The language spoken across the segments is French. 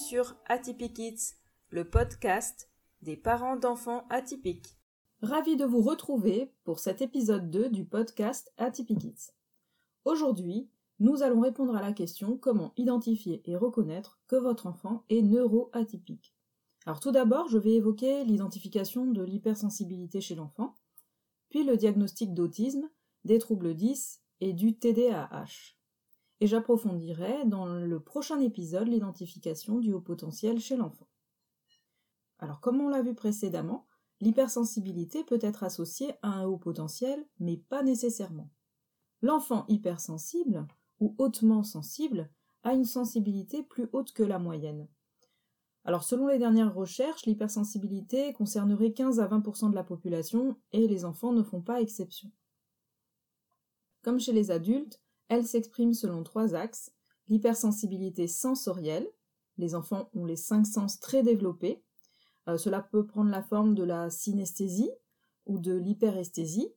sur Atypique Kids, le podcast des parents d'enfants atypiques. Ravi de vous retrouver pour cet épisode 2 du podcast Atypique Kids. Aujourd'hui, nous allons répondre à la question comment identifier et reconnaître que votre enfant est neuroatypique. Alors tout d'abord, je vais évoquer l'identification de l'hypersensibilité chez l'enfant, puis le diagnostic d'autisme, des troubles 10 et du TDAH et j'approfondirai dans le prochain épisode l'identification du haut potentiel chez l'enfant. Alors comme on l'a vu précédemment, l'hypersensibilité peut être associée à un haut potentiel, mais pas nécessairement. L'enfant hypersensible ou hautement sensible a une sensibilité plus haute que la moyenne. Alors selon les dernières recherches, l'hypersensibilité concernerait 15 à 20% de la population et les enfants ne font pas exception. Comme chez les adultes, elle s'exprime selon trois axes. L'hypersensibilité sensorielle. Les enfants ont les cinq sens très développés. Euh, cela peut prendre la forme de la synesthésie ou de l'hyperesthésie.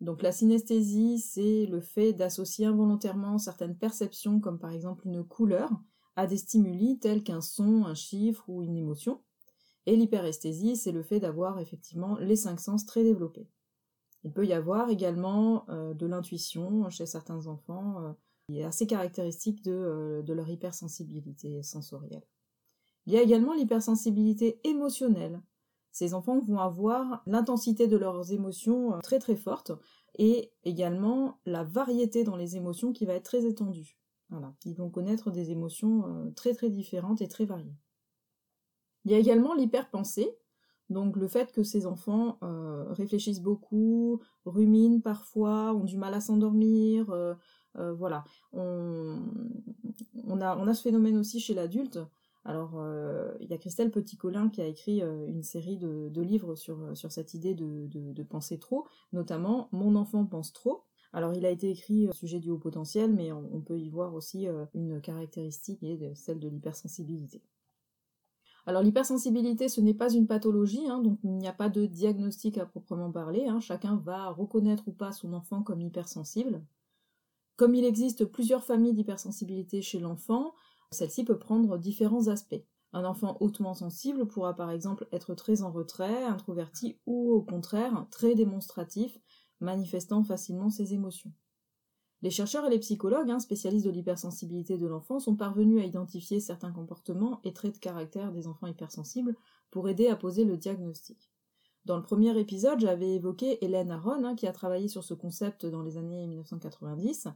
Donc la synesthésie, c'est le fait d'associer involontairement certaines perceptions, comme par exemple une couleur, à des stimuli tels qu'un son, un chiffre ou une émotion. Et l'hyperesthésie, c'est le fait d'avoir effectivement les cinq sens très développés. Il peut y avoir également euh, de l'intuition chez certains enfants, euh, qui est assez caractéristique de, euh, de, leur hypersensibilité sensorielle. Il y a également l'hypersensibilité émotionnelle. Ces enfants vont avoir l'intensité de leurs émotions très très forte et également la variété dans les émotions qui va être très étendue. Voilà. Ils vont connaître des émotions très très différentes et très variées. Il y a également l'hyperpensée, donc le fait que ces enfants euh, réfléchissent beaucoup, ruminent parfois, ont du mal à s'endormir, euh, euh, voilà. On, a, ce phénomène aussi chez l'adulte. Alors il y a Christelle Petit-Colin qui a écrit une série de, livres sur, cette idée de, penser trop, notamment Mon enfant pense trop. Alors il a été écrit au sujet du haut potentiel, mais on, peut y voir aussi une caractéristique qui est celle de l'hypersensibilité. Alors l'hypersensibilité, ce n'est pas une pathologie, hein, donc il n'y a pas de diagnostic à proprement parler. Hein. chacun va reconnaître ou pas son enfant comme hypersensible. Comme il existe plusieurs familles d'hypersensibilité chez l'enfant, celle-ci peut prendre différents aspects. Un enfant hautement sensible pourra par exemple être très en retrait, introverti ou au contraire très démonstratif, manifestant facilement ses émotions. Les chercheurs et les psychologues, hein, spécialistes de l'hypersensibilité de l'enfant, sont parvenus à identifier certains comportements et traits de caractère des enfants hypersensibles pour aider à poser le diagnostic. Dans le premier épisode, j'avais évoqué Hélène Aron, hein, qui a travaillé sur ce concept dans les années 1990.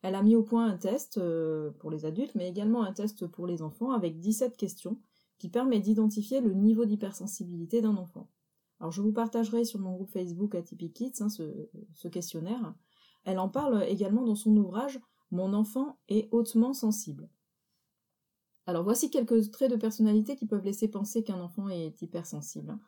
Elle a mis au point un test euh, pour les adultes, mais également un test pour les enfants avec 17 questions qui permet d'identifier le niveau d'hypersensibilité d'un enfant. Alors je vous partagerai sur mon groupe Facebook Atypique Kids hein, ce questionnaire. Elle en parle également dans son ouvrage Mon enfant est hautement sensible. Alors voici quelques traits de personnalité qui peuvent laisser penser qu'un enfant est hypersensible.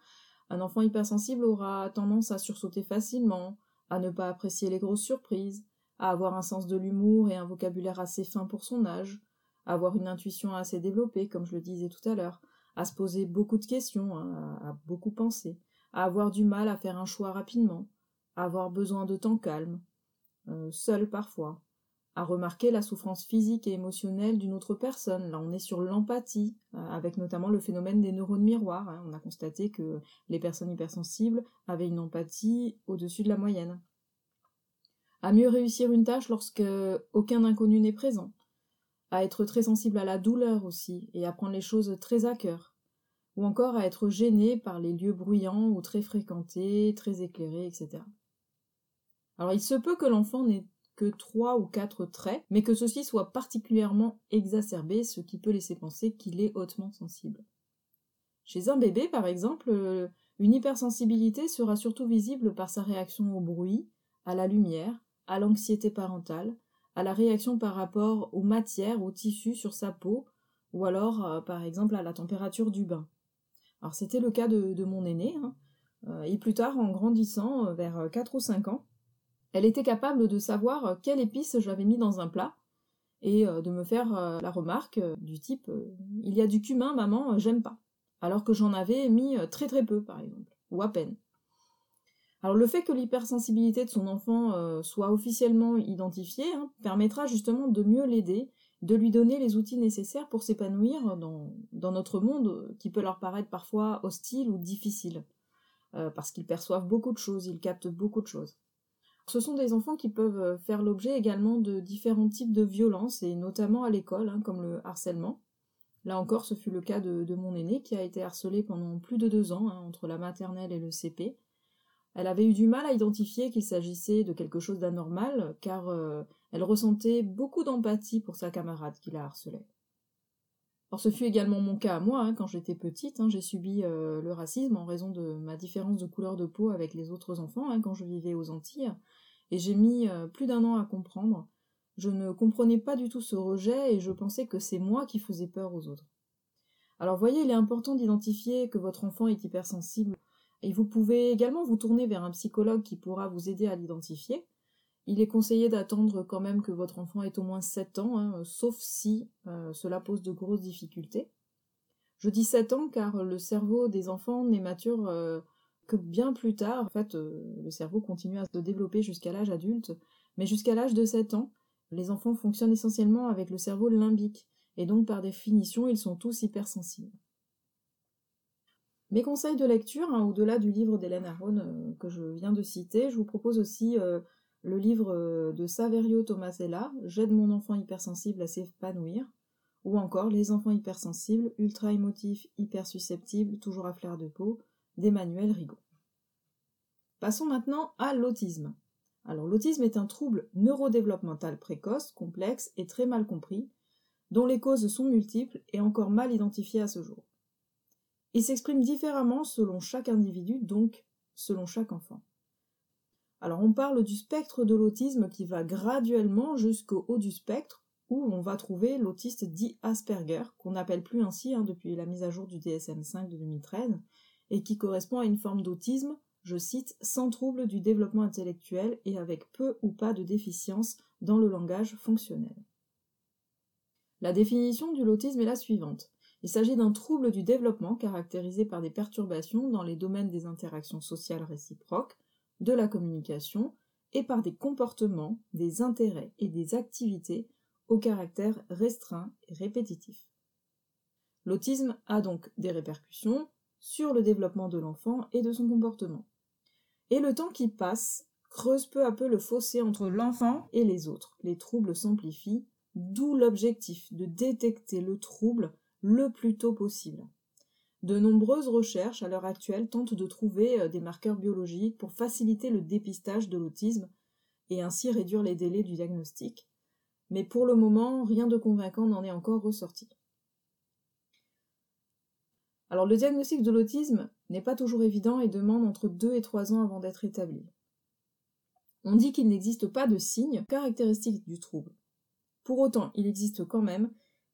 Un enfant hypersensible aura tendance à sursauter facilement, à ne pas apprécier les grosses surprises, à avoir un sens de l'humour et un vocabulaire assez fin pour son âge, à avoir une intuition assez développée, comme je le disais tout à l'heure, à se poser beaucoup de questions, hein, à beaucoup penser, à avoir du mal à faire un choix rapidement, à avoir besoin de temps calme, euh, seul parfois, à remarquer la souffrance physique et émotionnelle d'une autre personne. Là, on est sur l'empathie, euh, avec notamment le phénomène des neurones miroirs. Hein. On a constaté que les personnes hypersensibles avaient une empathie au-dessus de la moyenne. À mieux réussir une tâche lorsque aucun inconnu n'est présent. À être très sensible à la douleur aussi, et à prendre les choses très à cœur. Ou encore à être gêné par les lieux bruyants ou très fréquentés, très éclairés, etc. Alors il se peut que l'enfant n'ait que trois ou quatre traits, mais que ceci soit particulièrement exacerbé, ce qui peut laisser penser qu'il est hautement sensible. Chez un bébé, par exemple, euh, une hypersensibilité sera surtout visible par sa réaction au bruit, à la lumière, à l'anxiété parentale, à la réaction par rapport aux matières, aux tissus sur sa peau, ou alors, euh, par exemple, à la température du bain. Alors c'était le cas de, mon aîné, hein. euh, et plus tard, en grandissant, vers 4 ou 5 ans, elle était capable de savoir euh, quelle épice j'avais mis dans un plat et euh, de me faire euh, la remarque du type il y a du cumin maman j'aime pas alors que j'en avais mis très très peu par exemple ou à peine. Alors le fait que l'hypersensibilité de son enfant soit officiellement identifiée hein, permettra justement de mieux l'aider de lui donner les outils nécessaires pour s'épanouir dans, notre monde qui peut leur paraître parfois hostile ou difficile, parce qu'ils perçoivent beaucoup de choses, ils captent beaucoup de choses. Ce sont des enfants qui peuvent faire l'objet également de différents types de violences, et notamment à l'école, hein, comme le harcèlement. Là encore, ce fut le cas de, mon aîné qui a été harcelé pendant plus de deux ans, hein, entre la maternelle et le CP. Elle avait eu du mal à identifier qu'il s'agissait de quelque chose d'anormal, car euh, elle ressentait beaucoup d'empathie pour sa camarade qui la harcelait. Or, ce fut également mon cas à moi, hein, quand j'étais petite, hein, j'ai subi euh, le racisme en raison de ma différence de couleur de peau avec les autres enfants hein, quand je vivais aux Antilles, et j'ai mis euh, plus d'un an à comprendre. Je ne comprenais pas du tout ce rejet et je pensais que c'est moi qui faisais peur aux autres. Alors voyez, il est important d'identifier que votre enfant est hypersensible et vous pouvez également vous tourner vers un psychologue qui pourra vous aider à l'identifier. Il est conseillé d'attendre quand même que votre enfant ait au moins 7 ans, hein, sauf si euh, cela pose de grosses difficultés. Je dis 7 ans car le cerveau des enfants n'est mature euh, que bien plus tard. En fait, euh, le cerveau continue à se développer jusqu'à l'âge adulte, mais jusqu'à l'âge de 7 ans, les enfants fonctionnent essentiellement avec le cerveau limbique, et donc par définition, ils sont tous hypersensibles. Mes conseils de lecture, hein, au-delà du livre d'Hélène Aron que je viens de citer, je vous propose aussi le livre euh, de Saverio Tomasella, J'aide mon enfant hypersensible à s'épanouir, ou encore Les enfants hypersensibles, ultra émotifs, hyper susceptibles, toujours à flair de peau, d'Emmanuel Rigaud. Passons maintenant à l'autisme. Alors l'autisme est un trouble neurodéveloppemental précoce, complexe et très mal compris, dont les causes sont multiples et encore mal identifiées à ce jour. Il s'exprime différemment selon chaque individu, donc selon chaque enfant. Alors on parle du spectre de l'autisme qui va graduellement jusqu'au haut du spectre, où on va trouver l'autiste dit Asperger, qu'on n'appelle plus ainsi hein, depuis la mise à jour du DSM5 de 2013, et qui correspond à une forme d'autisme, je cite, sans trouble du développement intellectuel et avec peu ou pas de déficience dans le langage fonctionnel. La définition du l'autisme est la suivante. Il s'agit d'un trouble du développement caractérisé par des perturbations dans les domaines des interactions sociales réciproques, de la communication et par des comportements, des intérêts et des activités au caractère restreint et répétitif. L'autisme a donc des répercussions sur le développement de l'enfant et de son comportement. Et le temps qui passe creuse peu à peu le fossé entre l'enfant et les autres. Les troubles s'amplifient, d'où l'objectif de détecter le trouble le plus tôt possible. De nombreuses recherches à l'heure actuelle tentent de trouver euh, des marqueurs biologiques pour faciliter le dépistage de l'autisme et ainsi réduire les délais du diagnostic. Mais pour le moment, rien de convaincant n'en est encore ressorti. Alors le diagnostic de l'autisme n'est pas toujours évident et demande entre 2 et 3 ans avant d'être établi. On dit qu'il n'existe pas de signes caractéristiques du trouble. Pour autant, il existe quand même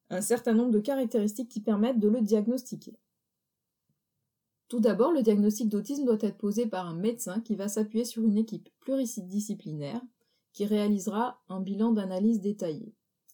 un certain nombre de caractéristiques qui permettent de le diagnostiquer. Tout d'abord, le diagnostic d'autisme doit être posé par un médecin qui va s'appuyer sur une équipe pluridisciplinaire qui réalisera un bilan d'analyse détaillé.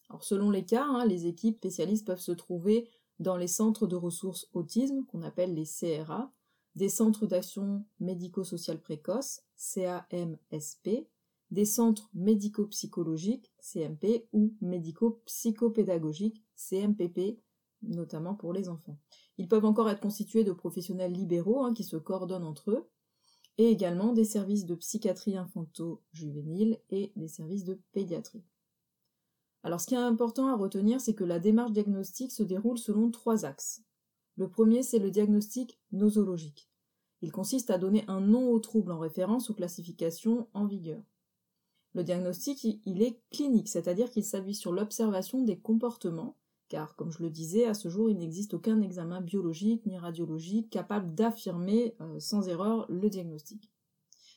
Alors, selon les cas, hein, les équipes spécialistes peuvent se trouver dans les centres de ressources autisme, qu'on appelle les CRA, des centres d'action médico-sociale précoce, CAMSP, des centres médico-psychologiques, CMP, ou médico-psychopédagogiques, CMPP, notamment pour les enfants. Ils peuvent encore être constitués de professionnels libéraux hein, qui se coordonnent entre eux, et également des services de psychiatrie infanto-juvénile et des services de pédiatrie. Alors ce qui est important à retenir, c'est que la démarche diagnostique se déroule selon trois axes. Le premier, c'est le diagnostic nosologique. Il consiste à donner un nom au trouble en référence aux classifications en vigueur. Le diagnostic, il est clinique, c'est-à-dire qu'il s'appuie sur l'observation des comportements, comme je le disais, à ce jour, il n'existe aucun examen biologique ni radiologique capable d'affirmer euh, sans erreur le diagnostic.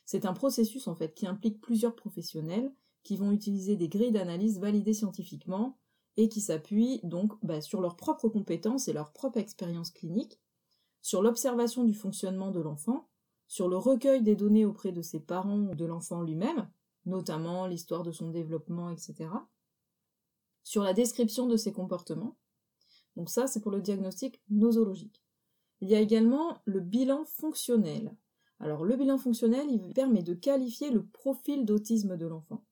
C'est un processus, en fait, qui implique plusieurs professionnels qui vont utiliser des grilles d'analyse validées scientifiquement et qui s'appuient donc bah, sur leurs propres compétences et leur propre expérience clinique, sur l'observation du fonctionnement de l'enfant, sur le recueil des données auprès de ses parents ou de l'enfant lui-même, notamment l'histoire de son développement, etc. Sur la description de ses comportements. Donc ça, c'est pour le diagnostic nosologique. Il y a également le bilan fonctionnel. Alors le bilan fonctionnel, il permet de qualifier le profil d'autisme de l'enfant.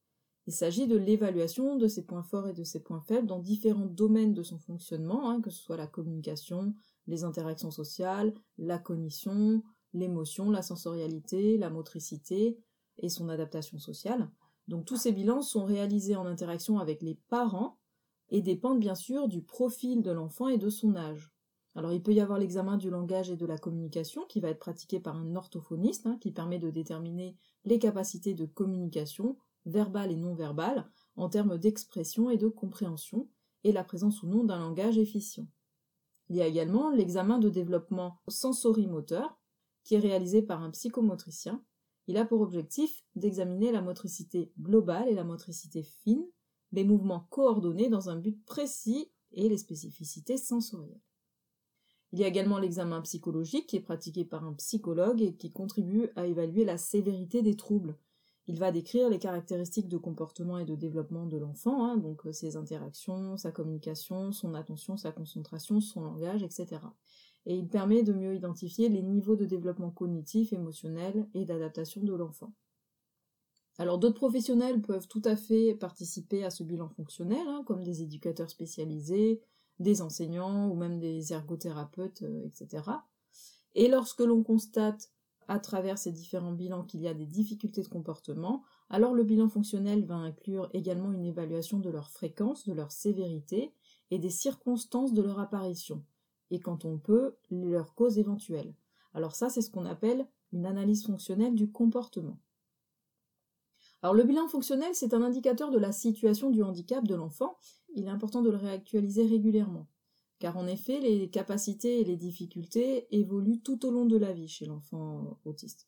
Il s'agit de l'évaluation de ses points forts et de ses points faibles dans différents domaines de son fonctionnement, hein, que ce soit la communication, les interactions sociales, la cognition, l'émotion, la sensorialité, la motricité et son adaptation sociale. Donc tous ces bilans sont réalisés en interaction avec les parents et dépendent bien sûr du profil de l'enfant et de son âge. Alors il peut y avoir l'examen du langage et de la communication qui va être pratiqué par un orthophoniste hein, qui permet de déterminer les capacités de communication verbale et non verbale, en termes d'expression et de compréhension, et la présence ou non d'un langage efficient. Il y a également l'examen de développement sensorimoteur, qui est réalisé par un psychomotricien. Il a pour objectif d'examiner la motricité globale et la motricité fine, les mouvements coordonnés dans un but précis et les spécificités sensorielles. Il y a également l'examen psychologique qui est pratiqué par un psychologue et qui contribue à évaluer la sévérité des troubles, il va décrire les caractéristiques de comportement et de développement de l'enfant, hein, donc euh, ses interactions, sa communication, son attention, sa concentration, son langage, etc. Et il permet de mieux identifier les niveaux de développement cognitif, émotionnel et d'adaptation de l'enfant. Alors d'autres professionnels peuvent tout à fait participer à ce bilan fonctionnel, hein, comme des éducateurs spécialisés, des enseignants ou même des ergothérapeutes, euh, etc. Et lorsque l'on constate à travers ces différents bilans qu'il y a des difficultés de comportement, alors le bilan fonctionnel va inclure également une évaluation de leur fréquence, de leur sévérité et des circonstances de leur apparition, et quand on peut, leurs causes éventuelles. Alors ça, c'est ce qu'on appelle une analyse fonctionnelle du comportement. Alors le bilan fonctionnel, c'est un indicateur de la situation du handicap de l'enfant. Il est important de le réactualiser régulièrement car en effet, les capacités et les difficultés évoluent tout au long de la vie chez l'enfant autiste,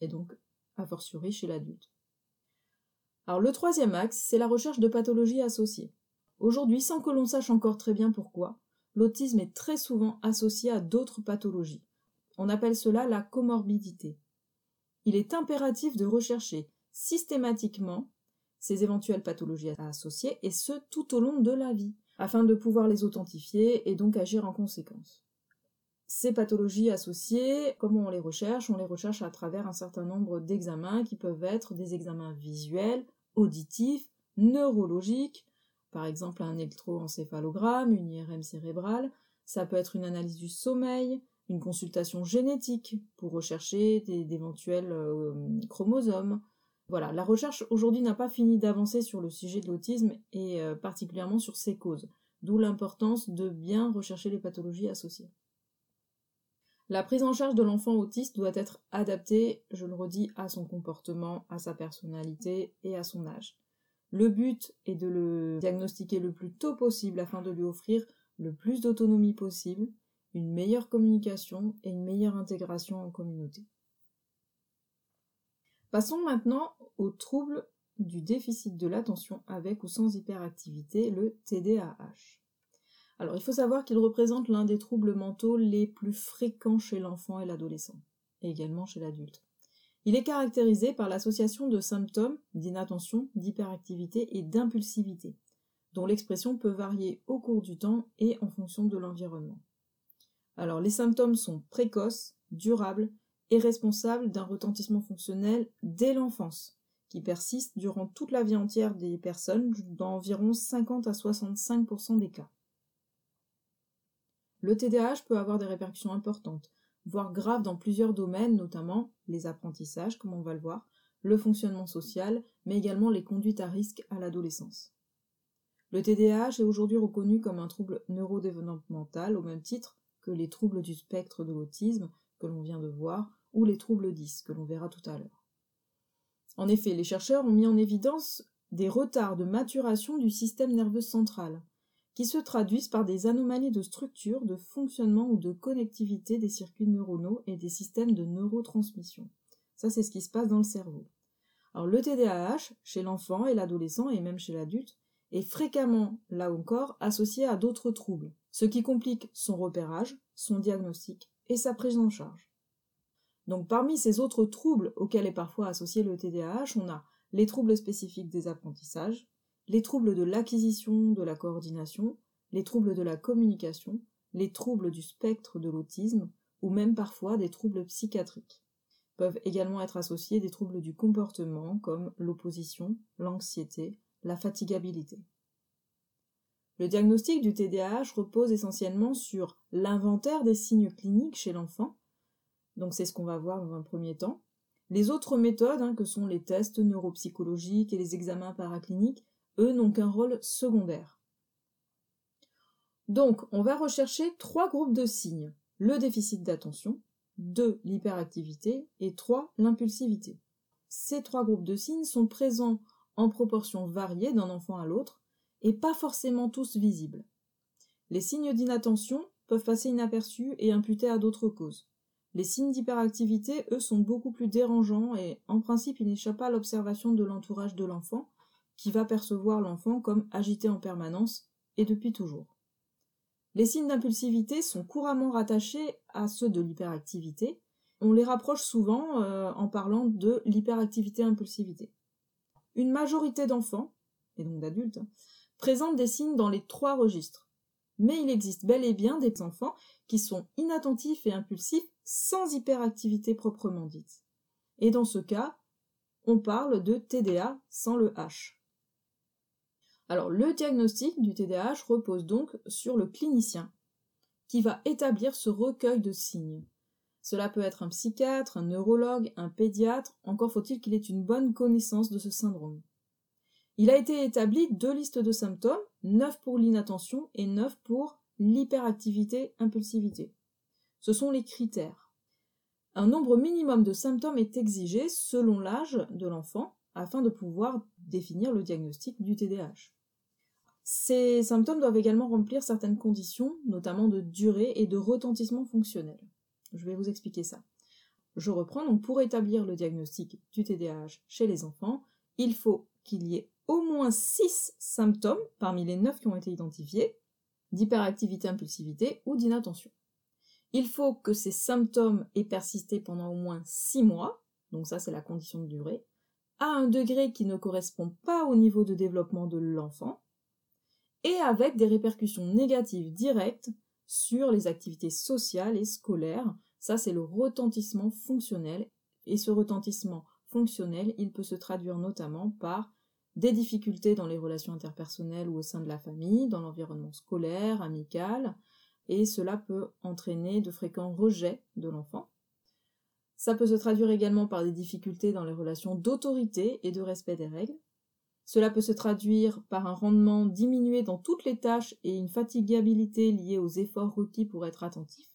et donc a fortiori chez l'adulte. Alors le troisième axe, c'est la recherche de pathologies associées. Aujourd'hui, sans que l'on sache encore très bien pourquoi, l'autisme est très souvent associé à d'autres pathologies. On appelle cela la comorbidité. Il est impératif de rechercher systématiquement ces éventuelles pathologies associées, et ce tout au long de la vie afin de pouvoir les authentifier et donc agir en conséquence. Ces pathologies associées, comment on les recherche? On les recherche à travers un certain nombre d'examens qui peuvent être des examens visuels, auditifs, neurologiques, par exemple un électroencéphalogramme, une IRM cérébrale, ça peut être une analyse du sommeil, une consultation génétique pour rechercher d'éventuels euh, chromosomes, voilà, la recherche aujourd'hui n'a pas fini d'avancer sur le sujet de l'autisme et euh, particulièrement sur ses causes, d'où l'importance de bien rechercher les pathologies associées. La prise en charge de l'enfant autiste doit être adaptée, je le redis, à son comportement, à sa personnalité et à son âge. Le but est de le diagnostiquer le plus tôt possible afin de lui offrir le plus d'autonomie possible, une meilleure communication et une meilleure intégration en communauté. Passons maintenant au trouble du déficit de l'attention avec ou sans hyperactivité, le TDAH. Alors il faut savoir qu'il représente l'un des troubles mentaux les plus fréquents chez l'enfant et l'adolescent, et également chez l'adulte. Il est caractérisé par l'association de symptômes d'inattention, d'hyperactivité et d'impulsivité, dont l'expression peut varier au cours du temps et en fonction de l'environnement. Alors les symptômes sont précoces, durables est responsable d'un retentissement fonctionnel dès l'enfance, qui persiste durant toute la vie entière des personnes dans environ 50 à 65% des cas. Le TDAH peut avoir des répercussions importantes, voire graves dans plusieurs domaines, notamment les apprentissages, comme on va le voir, le fonctionnement social, mais également les conduites à risque à l'adolescence. Le TDAH est aujourd'hui reconnu comme un trouble neurodéveloppemental au même titre que les troubles du spectre de l'autisme que l'on vient de voir ou les troubles 10 que l'on verra tout à l'heure. En effet, les chercheurs ont mis en évidence des retards de maturation du système nerveux central, qui se traduisent par des anomalies de structure, de fonctionnement ou de connectivité des circuits neuronaux et des systèmes de neurotransmission. Ça, c'est ce qui se passe dans le cerveau. Alors, le TDAH, chez l'enfant et l'adolescent et même chez l'adulte, est fréquemment, là encore, associé à d'autres troubles, ce qui complique son repérage, son diagnostic et sa prise en charge. Donc parmi ces autres troubles auxquels est parfois associé le TDAH, on a les troubles spécifiques des apprentissages, les troubles de l'acquisition, de la coordination, les troubles de la communication, les troubles du spectre de l'autisme, ou même parfois des troubles psychiatriques. peuvent également être associés des troubles du comportement comme l'opposition, l'anxiété, la fatigabilité. Le diagnostic du TDAH repose essentiellement sur l'inventaire des signes cliniques chez l'enfant, donc c'est ce qu'on va voir dans un premier temps. Les autres méthodes, hein, que sont les tests neuropsychologiques et les examens paracliniques, eux n'ont qu'un rôle secondaire. Donc, on va rechercher trois groupes de signes. Le déficit d'attention, 2. L'hyperactivité et 3. L'impulsivité. Ces trois groupes de signes sont présents en proportion variée d'un enfant à l'autre et pas forcément tous visibles. Les signes d'inattention peuvent passer inaperçus et imputés à d'autres causes. Les signes d'hyperactivité, eux, sont beaucoup plus dérangeants et en principe ils n'échappent pas à l'observation de l'entourage de l'enfant, qui va percevoir l'enfant comme agité en permanence et depuis toujours. Les signes d'impulsivité sont couramment rattachés à ceux de l'hyperactivité. On les rapproche souvent euh, en parlant de l'hyperactivité-impulsivité. Une majorité d'enfants, et donc d'adultes, présentent des signes dans les trois registres. Mais il existe bel et bien des enfants qui sont inattentifs et impulsifs sans hyperactivité proprement dite. Et dans ce cas, on parle de TDA sans le H. Alors le diagnostic du TDAH repose donc sur le clinicien, qui va établir ce recueil de signes. Cela peut être un psychiatre, un neurologue, un pédiatre, encore faut-il qu'il ait une bonne connaissance de ce syndrome. Il a été établi deux listes de symptômes, neuf pour l'inattention et neuf pour l'hyperactivité-impulsivité. Ce sont les critères. Un nombre minimum de symptômes est exigé selon l'âge de l'enfant afin de pouvoir définir le diagnostic du TDAH. Ces symptômes doivent également remplir certaines conditions, notamment de durée et de retentissement fonctionnel. Je vais vous expliquer ça. Je reprends donc pour établir le diagnostic du TDAH chez les enfants, il faut qu'il y ait au moins 6 symptômes parmi les 9 qui ont été identifiés d'hyperactivité, impulsivité ou d'inattention. Il faut que ces symptômes aient persisté pendant au moins 6 mois, donc ça c'est la condition de durée, à un degré qui ne correspond pas au niveau de développement de l'enfant, et avec des répercussions négatives directes sur les activités sociales et scolaires. Ça, c'est le retentissement fonctionnel. Et ce retentissement fonctionnel, il peut se traduire notamment par des difficultés dans les relations interpersonnelles ou au sein de la famille, dans l'environnement scolaire, amical, et cela peut entraîner de fréquents rejets de l'enfant. Ça peut se traduire également par des difficultés dans les relations d'autorité et de respect des règles. Cela peut se traduire par un rendement diminué dans toutes les tâches et une fatigabilité liée aux efforts requis pour être attentif.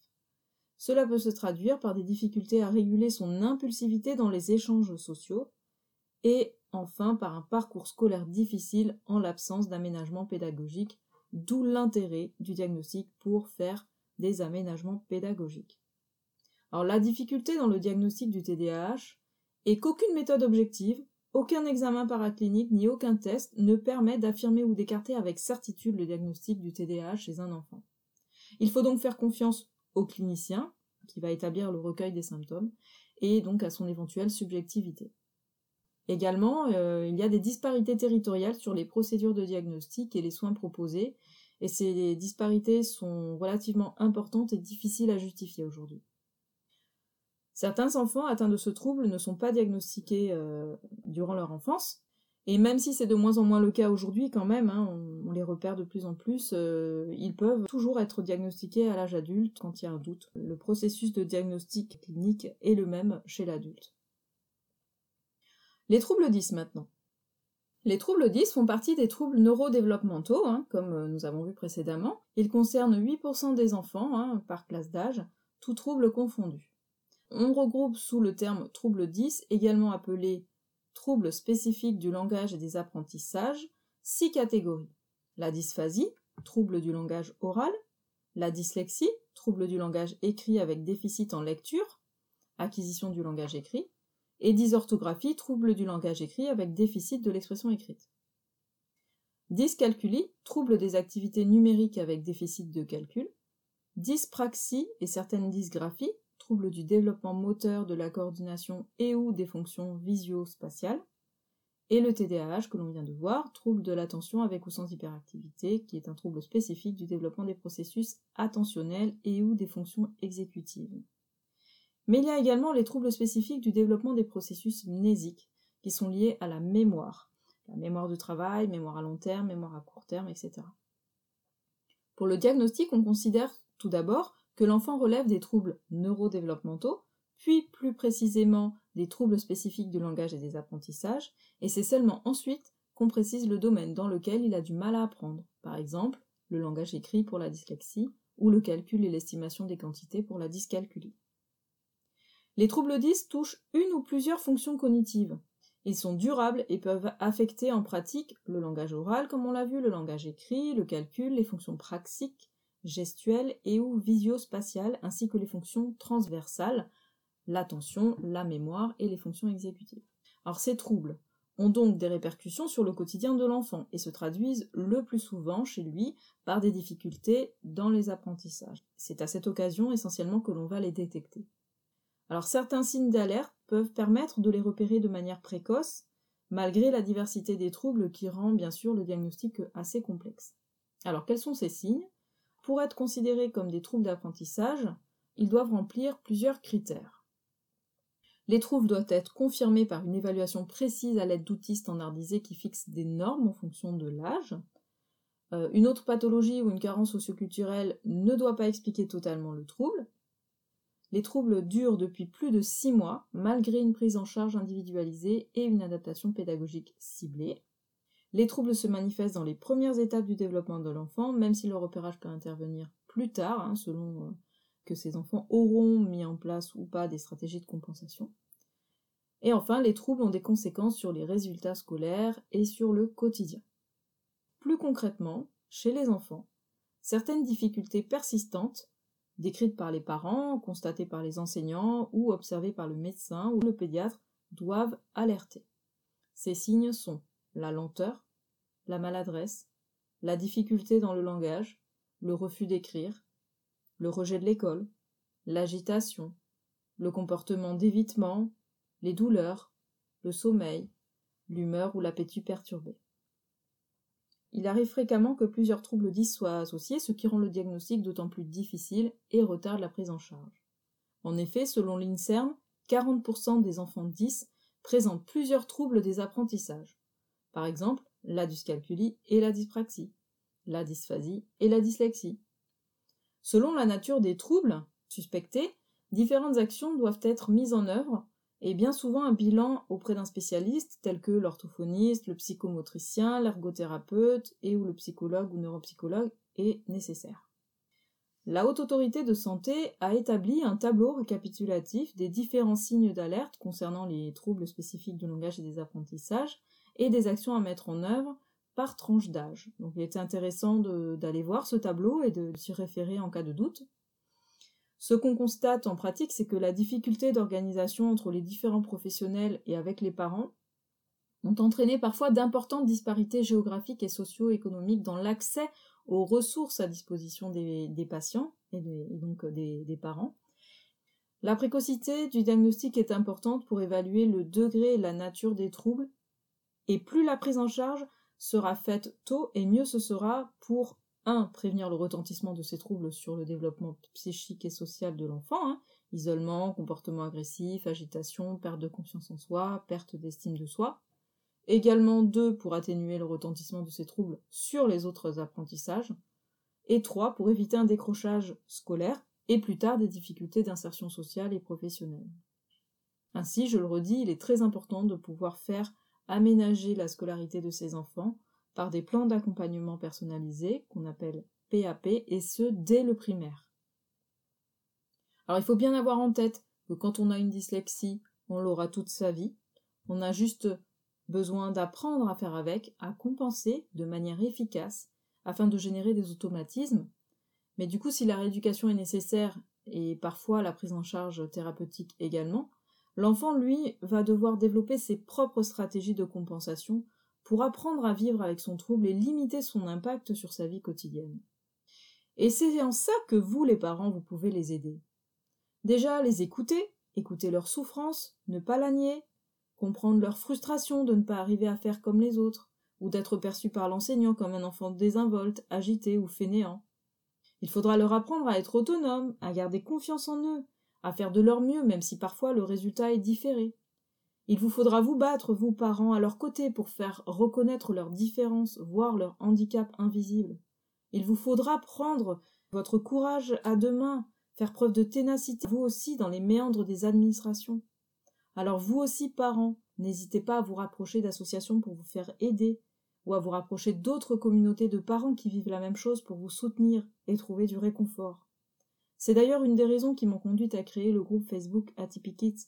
Cela peut se traduire par des difficultés à réguler son impulsivité dans les échanges sociaux et enfin par un parcours scolaire difficile en l'absence d'aménagement pédagogique, d'où l'intérêt du diagnostic pour faire des aménagements pédagogiques. Alors la difficulté dans le diagnostic du TDAH est qu'aucune méthode objective aucun examen paraclinique ni aucun test ne permet d'affirmer ou d'écarter avec certitude le diagnostic du TDAH chez un enfant. Il faut donc faire confiance au clinicien, qui va établir le recueil des symptômes, et donc à son éventuelle subjectivité. Également, euh, il y a des disparités territoriales sur les procédures de diagnostic et les soins proposés, et ces disparités sont relativement importantes et difficiles à justifier aujourd'hui. Certains enfants atteints de ce trouble ne sont pas diagnostiqués euh, durant leur enfance, et même si c'est de moins en moins le cas aujourd'hui, quand même, hein, on, les repère de plus en plus, euh, ils peuvent toujours être diagnostiqués à l'âge adulte quand il y a un doute. Le processus de diagnostic clinique est le même chez l'adulte. Les troubles 10 maintenant. Les troubles 10 font partie des troubles neurodéveloppementaux, hein, comme euh, nous avons vu précédemment. Ils concernent 8% des enfants hein, par classe d'âge, tout trouble confondu. On regroupe sous le terme trouble 10, également appelé trouble spécifique du langage et des apprentissages, six catégories. La dysphasie, trouble du langage oral, la dyslexie, trouble du langage écrit avec déficit en lecture, acquisition du langage écrit, et dysorthographie, trouble du langage écrit avec déficit de l'expression écrite. Dyscalculie, trouble des activités numériques avec déficit de calcul, dyspraxie et certaines dysgraphies, troubles du développement moteur, de la coordination et ou des fonctions visio-spatiales, et le TDAH que l'on vient de voir, trouble de l'attention avec ou sans hyperactivité, qui est un trouble spécifique du développement des processus attentionnels et ou des fonctions exécutives. Mais il y a également les troubles spécifiques du développement des processus mnésiques, qui sont liés à la mémoire. La mémoire de travail, mémoire à long terme, mémoire à court terme, etc. Pour le diagnostic, on considère tout d'abord que l'enfant relève des troubles neurodéveloppementaux, puis plus précisément des troubles spécifiques du langage et des apprentissages, et c'est seulement ensuite qu'on précise le domaine dans lequel il a du mal à apprendre, par exemple le langage écrit pour la dyslexie ou le calcul et l'estimation des quantités pour la dyscalculie. Les troubles 10 touchent une ou plusieurs fonctions cognitives. Ils sont durables et peuvent affecter en pratique le langage oral, comme on l'a vu, le langage écrit, le calcul, les fonctions praxiques, gestuelles et ou visio-spatiales, ainsi que les fonctions transversales, l'attention, la mémoire et les fonctions exécutives. Alors ces troubles ont donc des répercussions sur le quotidien de l'enfant et se traduisent le plus souvent chez lui par des difficultés dans les apprentissages. C'est à cette occasion essentiellement que l'on va les détecter. Alors certains signes d'alerte peuvent permettre de les repérer de manière précoce, malgré la diversité des troubles qui rend bien sûr le diagnostic assez complexe. Alors quels sont ces signes? Pour être considérés comme des troubles d'apprentissage, ils doivent remplir plusieurs critères. Les troubles doivent être confirmés par une évaluation précise à l'aide d'outils standardisés qui fixent des normes en fonction de l'âge. Euh, une autre pathologie ou une carence socioculturelle ne doit pas expliquer totalement le trouble. Les troubles durent depuis plus de six mois, malgré une prise en charge individualisée et une adaptation pédagogique ciblée. Les troubles se manifestent dans les premières étapes du développement de l'enfant, même si le repérage peut intervenir plus tard, hein, selon euh, que ces enfants auront mis en place ou pas des stratégies de compensation. Et enfin, les troubles ont des conséquences sur les résultats scolaires et sur le quotidien. Plus concrètement, chez les enfants, certaines difficultés persistantes, décrites par les parents, constatées par les enseignants ou observées par le médecin ou le pédiatre, doivent alerter. Ces signes sont la lenteur, la maladresse, la difficulté dans le langage, le refus d'écrire, le rejet de l'école, l'agitation, le comportement d'évitement, les douleurs, le sommeil, l'humeur ou l'appétit perturbé. Il arrive fréquemment que plusieurs troubles 10 soient associés, ce qui rend le diagnostic d'autant plus difficile et retarde la prise en charge. En effet, selon l'INSERM, 40% des enfants 10 présentent plusieurs troubles des apprentissages. Par exemple, la dyscalculie et la dyspraxie, la dysphasie et la dyslexie, Selon la nature des troubles suspectés, différentes actions doivent être mises en œuvre et bien souvent un bilan auprès d'un spécialiste tel que l'orthophoniste, le psychomotricien, l'ergothérapeute et ou le psychologue ou neuropsychologue est nécessaire. La Haute Autorité de Santé a établi un tableau récapitulatif des différents signes d'alerte concernant les troubles spécifiques du langage et des apprentissages et des actions à mettre en œuvre par tranche d'âge. Donc il était intéressant d'aller voir ce tableau et de s'y référer en cas de doute. Ce qu'on constate en pratique, c'est que la difficulté d'organisation entre les différents professionnels et avec les parents ont entraîné parfois d'importantes disparités géographiques et socio-économiques dans l'accès aux ressources à disposition des, patients et, donc des, des parents. La précocité du diagnostic est importante pour évaluer le degré et la nature des troubles, et plus la prise en charge sera faite tôt et mieux ce sera pour 1. prévenir le retentissement de ces troubles sur le développement psychique et social de l'enfant, hein, isolement, comportement agressif, agitation, perte de confiance en soi, perte d'estime de soi. Également 2. pour atténuer le retentissement de ces troubles sur les autres apprentissages. Et 3. pour éviter un décrochage scolaire et plus tard des difficultés d'insertion sociale et professionnelle. Ainsi, je le redis, il est très important de pouvoir faire aménager la scolarité de ses enfants par des plans d'accompagnement personnalisés qu'on appelle PAP et ce dès le primaire. Alors il faut bien avoir en tête que quand on a une dyslexie, on l'aura toute sa vie. On a juste besoin d'apprendre à faire avec, à compenser de manière efficace afin de générer des automatismes. Mais du coup, si la rééducation est nécessaire et parfois la prise en charge thérapeutique également, L'enfant, lui, va devoir développer ses propres stratégies de compensation pour apprendre à vivre avec son trouble et limiter son impact sur sa vie quotidienne. Et c'est en ça que vous, les parents, vous pouvez les aider. Déjà, les écouter, écouter leur souffrance, ne pas la nier, comprendre leur frustration de ne pas arriver à faire comme les autres, ou d'être perçu par l'enseignant comme un enfant désinvolte, agité ou fainéant. Il faudra leur apprendre à être autonome, à garder confiance en eux, à faire de leur mieux, même si parfois le résultat est différé. Il vous faudra vous battre, vous parents, à leur côté pour faire reconnaître leurs différences, voire leur handicap invisible. Il vous faudra prendre votre courage à deux mains, faire preuve de ténacité, vous aussi, dans les méandres des administrations. Alors vous aussi, parents, n'hésitez pas à vous rapprocher d'associations pour vous faire aider, ou à vous rapprocher d'autres communautés de parents qui vivent la même chose pour vous soutenir et trouver du réconfort. C'est d'ailleurs une des raisons qui m'ont conduite à créer le groupe Facebook Atypic Kids.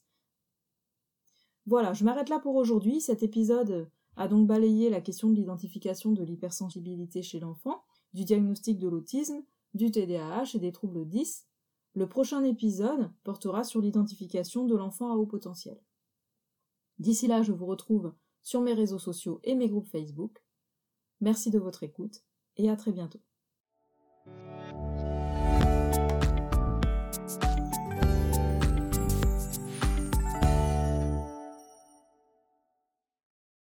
Voilà, je m'arrête là pour aujourd'hui. Cet épisode a donc balayé la question de l'identification de l'hypersensibilité chez l'enfant, du diagnostic de l'autisme, du TDAH et des troubles 10. Le prochain épisode portera sur l'identification de l'enfant à haut potentiel. D'ici là, je vous retrouve sur mes réseaux sociaux et mes groupes Facebook. Merci de votre écoute et à très bientôt.